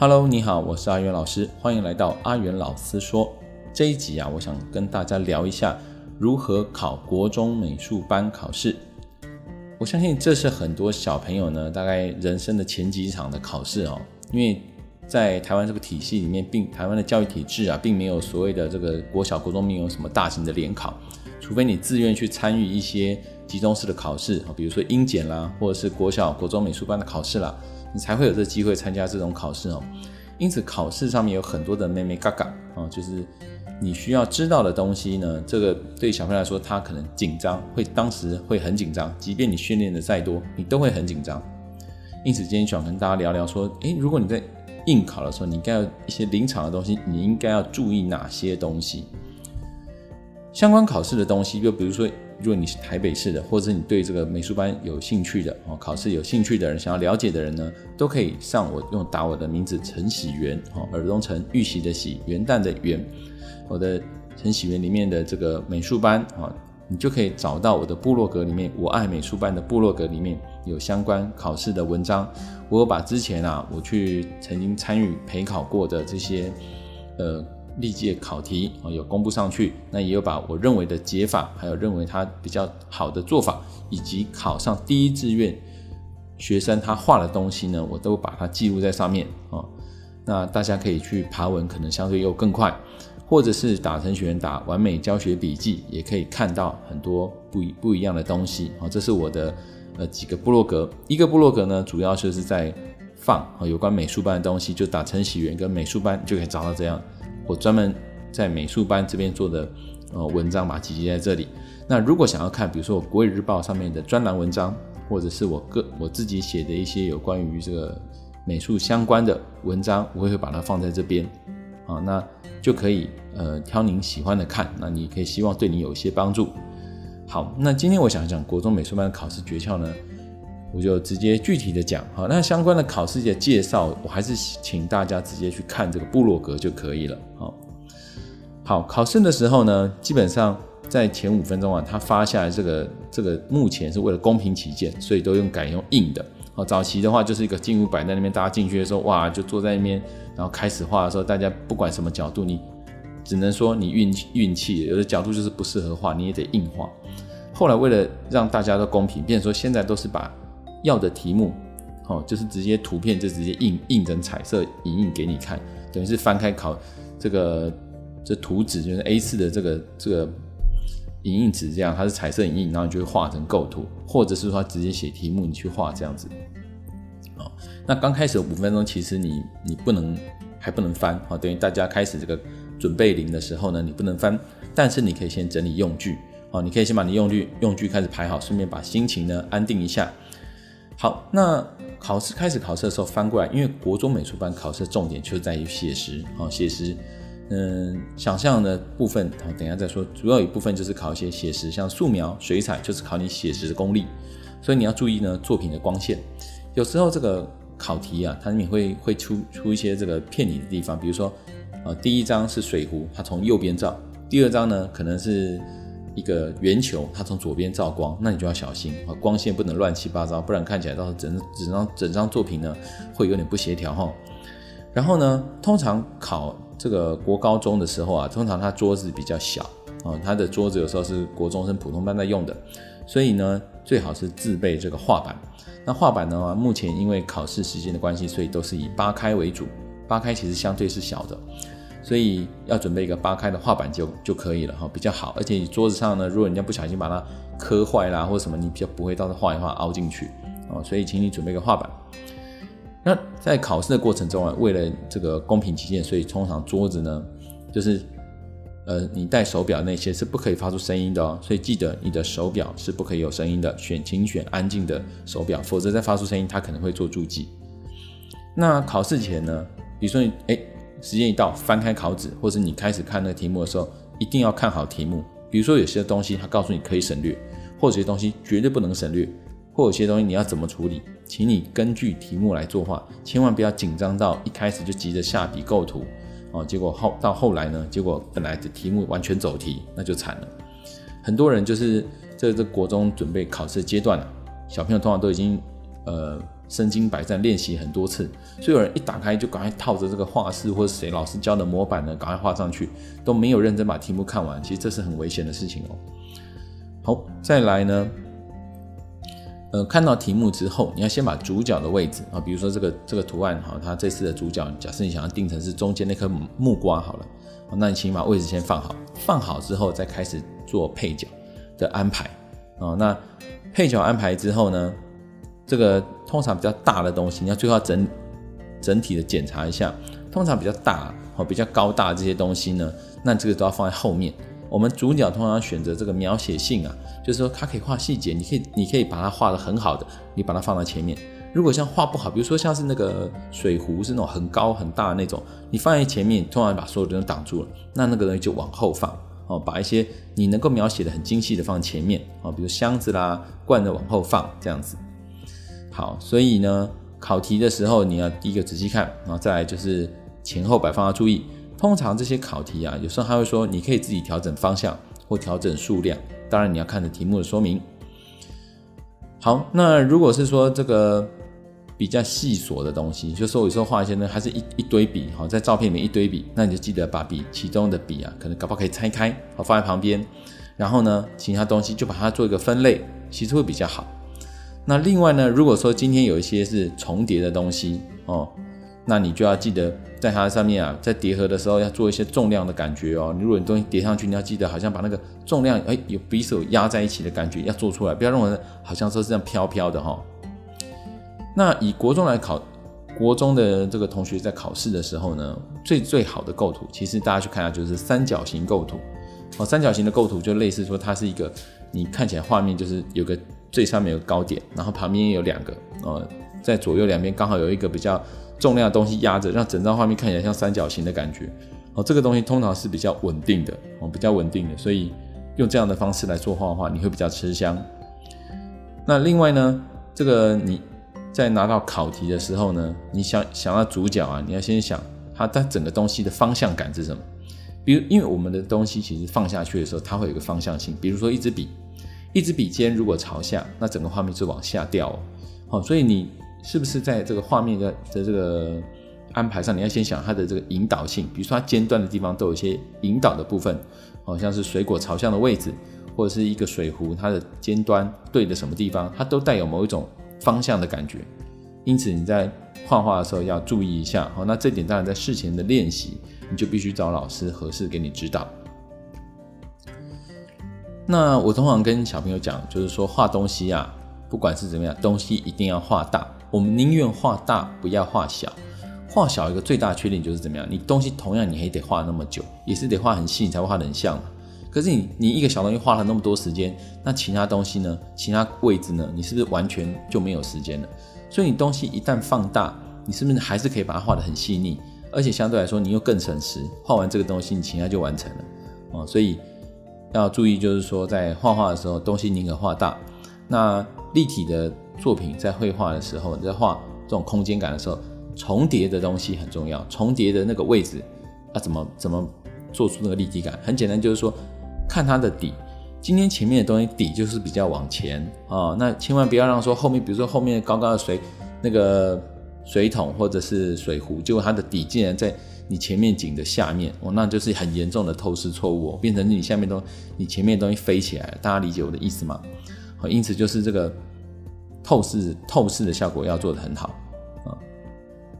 Hello，你好，我是阿元老师，欢迎来到阿元老师说。这一集啊，我想跟大家聊一下如何考国中美术班考试。我相信这是很多小朋友呢，大概人生的前几场的考试哦，因为在台湾这个体系里面，并台湾的教育体制啊，并没有所谓的这个国小、国中没有什么大型的联考，除非你自愿去参与一些集中式的考试，比如说英检啦，或者是国小、国中美术班的考试啦。你才会有这机会参加这种考试哦，因此考试上面有很多的妹妹嘎嘎啊，就是你需要知道的东西呢。这个对小朋友来说，他可能紧张，会当时会很紧张，即便你训练的再多，你都会很紧张。因此今天想跟大家聊聊说，诶，如果你在应考的时候，你应该有一些临场的东西，你应该要注意哪些东西？相关考试的东西，就比如说。如果你是台北市的，或者是你对这个美术班有兴趣的哦，考试有兴趣的人，想要了解的人呢，都可以上我用打我的名字陈喜元哦，耳东陈玉喜的喜，元旦的元，我的陈喜元里面的这个美术班啊，你就可以找到我的部落格里面，我爱美术班的部落格里面有相关考试的文章，我有把之前啊我去曾经参与陪考过的这些呃。历届考题啊有公布上去，那也有把我认为的解法，还有认为他比较好的做法，以及考上第一志愿学生他画的东西呢，我都把它记录在上面啊。那大家可以去爬文，可能相对又更快，或者是打程序员打完美教学笔记，也可以看到很多不一不一样的东西啊。这是我的呃几个部落格，一个部落格呢，主要就是在放啊有关美术班的东西，就打程序员跟美术班就可以找到这样。我专门在美术班这边做的呃文章，把它集结在这里。那如果想要看，比如说我国语日报上面的专栏文章，或者是我个我自己写的一些有关于这个美术相关的文章，我会把它放在这边啊，那就可以呃挑您喜欢的看。那你可以希望对你有一些帮助。好，那今天我想讲国中美术班的考试诀窍呢。我就直接具体的讲，好，那相关的考试的介绍，我还是请大家直接去看这个部落格就可以了。好，好，考试的时候呢，基本上在前五分钟啊，他发下来这个这个目前是为了公平起见，所以都用改用硬的。好，早期的话就是一个静物摆在那边，大家进去的时候，哇，就坐在那边，然后开始画的时候，大家不管什么角度，你只能说你运气运气，有的角度就是不适合画，你也得硬画。后来为了让大家都公平，变成说现在都是把要的题目，哦，就是直接图片就直接印印成彩色影印给你看，等于是翻开考这个这图纸就是 A4 的这个这个影印纸这样，它是彩色影印，然后你就会画成构图，或者是说直接写题目你去画这样子。哦，那刚开始五分钟其实你你不能还不能翻，哦，等于大家开始这个准备临的时候呢，你不能翻，但是你可以先整理用具，哦，你可以先把你用具用具开始排好，顺便把心情呢安定一下。好，那考试开始考试的时候翻过来，因为国中美术班考试的重点就在于写实，好写实，嗯，想象的部分，好等一下再说。主要一部分就是考一些写实，像素描、水彩，就是考你写实的功力。所以你要注意呢，作品的光线。有时候这个考题啊，它里面会会出出一些这个骗你的地方，比如说，呃，第一张是水壶，它从右边照；第二张呢，可能是。一个圆球，它从左边照光，那你就要小心啊，光线不能乱七八糟，不然看起来到时候整整张整张作品呢会有点不协调哈。然后呢，通常考这个国高中的时候啊，通常它桌子比较小啊，它的桌子有时候是国中生普通班在用的，所以呢，最好是自备这个画板。那画板呢，目前因为考试时间的关系，所以都是以八开为主，八开其实相对是小的。所以要准备一个八开的画板就就可以了哈，比较好。而且你桌子上呢，如果人家不小心把它磕坏啦，或什么，你比较不会到时候画一画凹进去哦。所以请你准备个画板。那在考试的过程中啊，为了这个公平起见，所以通常桌子呢，就是呃，你戴手表那些是不可以发出声音的哦。所以记得你的手表是不可以有声音的，选请选安静的手表，否则再发出声音，它可能会做注记。那考试前呢，比如说你哎。时间一到，翻开考纸，或是你开始看那个题目的时候，一定要看好题目。比如说有些东西它告诉你可以省略，或者有些东西绝对不能省略，或有些东西你要怎么处理，请你根据题目来作画，千万不要紧张到一开始就急着下笔构图哦。结果后到后来呢，结果本来的题目完全走题，那就惨了。很多人就是在这国中准备考试阶段，小朋友通常都已经呃身经百战练习很多次，所以有人一打开就赶快套着这个画室或者谁老师教的模板呢，赶快画上去，都没有认真把题目看完，其实这是很危险的事情哦。好，再来呢，呃，看到题目之后，你要先把主角的位置啊，比如说这个这个图案哈，它这次的主角，假设你想要定成是中间那颗木瓜好了，那你请把位置先放好，放好之后再开始做配角的安排啊。那配角安排之后呢，这个通常比较大的东西，你要最后整整体的检查一下。通常比较大哦，比较高大这些东西呢，那这个都要放在后面。我们主角通常选择这个描写性啊，就是说它可以画细节，你可以你可以把它画得很好的，你把它放在前面。如果像画不好，比如说像是那个水壶是那种很高很大的那种，你放在前面，突然把所有人都挡住了，那那个东西就往后放。哦，把一些你能够描写的很精细的放前面啊，比如箱子啦、罐子往后放这样子。好，所以呢，考题的时候你要第一个仔细看，然后再来就是前后摆放要注意。通常这些考题啊，有时候他会说你可以自己调整方向或调整数量，当然你要看着题目的说明。好，那如果是说这个。比较细琐的东西，就是说有时候画一些呢，还是一一堆笔，好，在照片里面一堆笔，那你就记得把笔其中的笔啊，可能搞不好可以拆开，好，放在旁边，然后呢，其他东西就把它做一个分类，其实会比较好。那另外呢，如果说今天有一些是重叠的东西哦，那你就要记得在它上面啊，在叠合的时候要做一些重量的感觉哦。你如果你东西叠上去，你要记得好像把那个重量，哎，有匕首压在一起的感觉要做出来，不要认为好像说是这样飘飘的哈。那以国中来考，国中的这个同学在考试的时候呢，最最好的构图，其实大家去看一下，就是三角形构图。哦，三角形的构图就类似说，它是一个你看起来画面就是有个最上面有个高点，然后旁边有两个，呃，在左右两边刚好有一个比较重量的东西压着，让整张画面看起来像三角形的感觉。哦，这个东西通常是比较稳定的，哦，比较稳定的，所以用这样的方式来做画的话，你会比较吃香。那另外呢，这个你。在拿到考题的时候呢，你想想到主角啊，你要先想它它整个东西的方向感是什么？比如，因为我们的东西其实放下去的时候，它会有一个方向性。比如说一支笔，一支笔尖如果朝下，那整个画面就往下掉哦。好，所以你是不是在这个画面的的这个安排上，你要先想它的这个引导性。比如说它尖端的地方都有一些引导的部分，好像是水果朝向的位置，或者是一个水壶，它的尖端对的什么地方，它都带有某一种。方向的感觉，因此你在画画的时候要注意一下。好，那这点当然在事前的练习，你就必须找老师合适给你指导。那我通常跟小朋友讲，就是说画东西啊，不管是怎么样，东西一定要画大。我们宁愿画大，不要画小。画小一个最大的缺点就是怎么样？你东西同样你还得画那么久，也是得画很细，你才会画得很像。可是你你一个小东西花了那么多时间，那其他东西呢？其他位置呢？你是不是完全就没有时间了？所以你东西一旦放大，你是不是还是可以把它画得很细腻？而且相对来说你又更省时，画完这个东西你其他就完成了哦。所以要注意，就是说在画画的时候，东西宁可画大。那立体的作品在绘画的时候，你在画这种空间感的时候，重叠的东西很重要。重叠的那个位置啊，怎么怎么做出那个立体感？很简单，就是说。看它的底，今天前面的东西底就是比较往前啊、那千万不要让说后面，比如说后面高高的水那个水桶或者是水壶，结果它的底竟然在你前面景的下面，哦，那就是很严重的透视错误哦，变成你下面都你前面东西飞起来，大家理解我的意思吗？好，因此就是这个透视透视的效果要做得很好啊、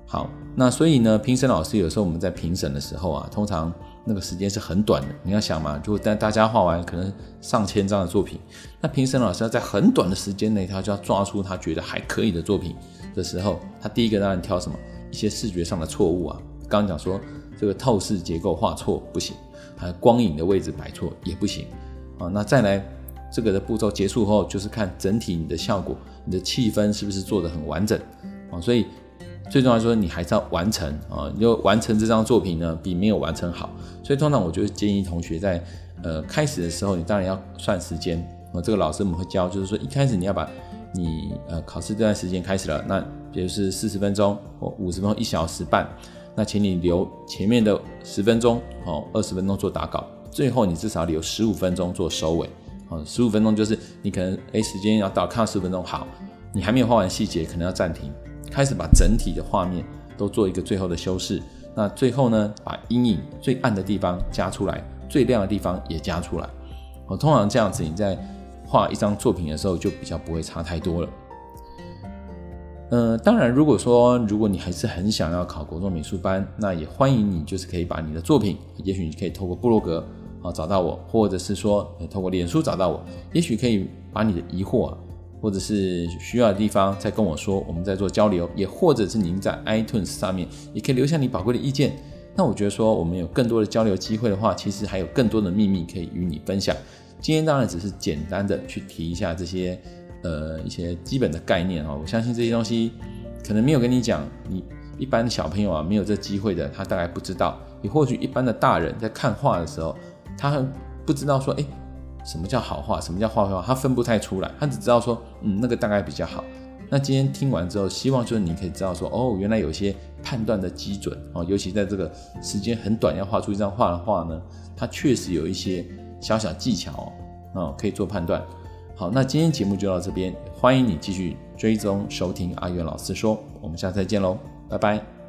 好，那所以呢，评审老师有时候我们在评审的时候啊，通常。那个时间是很短的，你要想嘛，如果带大家画完可能上千张的作品，那评审老师要在很短的时间内，他就要抓出他觉得还可以的作品的时候，他第一个让你挑什么？一些视觉上的错误啊。刚刚讲说这个透视结构画错不行，还有光影的位置摆错也不行啊。那再来这个的步骤结束后，就是看整体你的效果，你的气氛是不是做得很完整啊？所以。最重要的说，你还是要完成啊！你就完成这张作品呢，比没有完成好。所以通常我就建议同学在呃开始的时候，你当然要算时间啊。这个老师我们会教，就是说一开始你要把你呃考试这段时间开始了，那比如是四十分钟或五十分钟、一小时半，那请你留前面的十分钟哦，二十分钟做打稿，最后你至少留十五分钟做收尾哦。十五分钟就是你可能诶时间要到，看十分钟好，你还没有画完细节，可能要暂停。开始把整体的画面都做一个最后的修饰。那最后呢，把阴影最暗的地方加出来，最亮的地方也加出来。哦通常这样子，你在画一张作品的时候就比较不会差太多了。嗯、当然，如果说如果你还是很想要考国中美术班，那也欢迎你，就是可以把你的作品，也许你可以透过部落格啊找到我，或者是说透过脸书找到我，也许可以把你的疑惑啊，或者是需要的地方再跟我说，我们再做交流，也或者是您在 iTunes 上面也可以留下你宝贵的意见。那我觉得说我们有更多的交流机会的话，其实还有更多的秘密可以与你分享。今天当然只是简单的去提一下这些。呃，一些基本的概念哈，我相信这些东西可能没有跟你讲，你一般小朋友啊，没有这机会的，他大概不知道。也或许一般的大人在看画的时候，他不知道说，哎，什么叫好画，什么叫坏画，他分不太出来，他只知道说，嗯，那个大概比较好。那今天听完之后，希望就是你可以知道说，哦，原来有些判断的基准哦，尤其在这个时间很短要画出一张画的话呢，它确实有一些小小技巧哦，可以做判断。好，那今天节目就到这边，欢迎你继续追踪收听阿元老师说，我们下次再见喽，拜拜。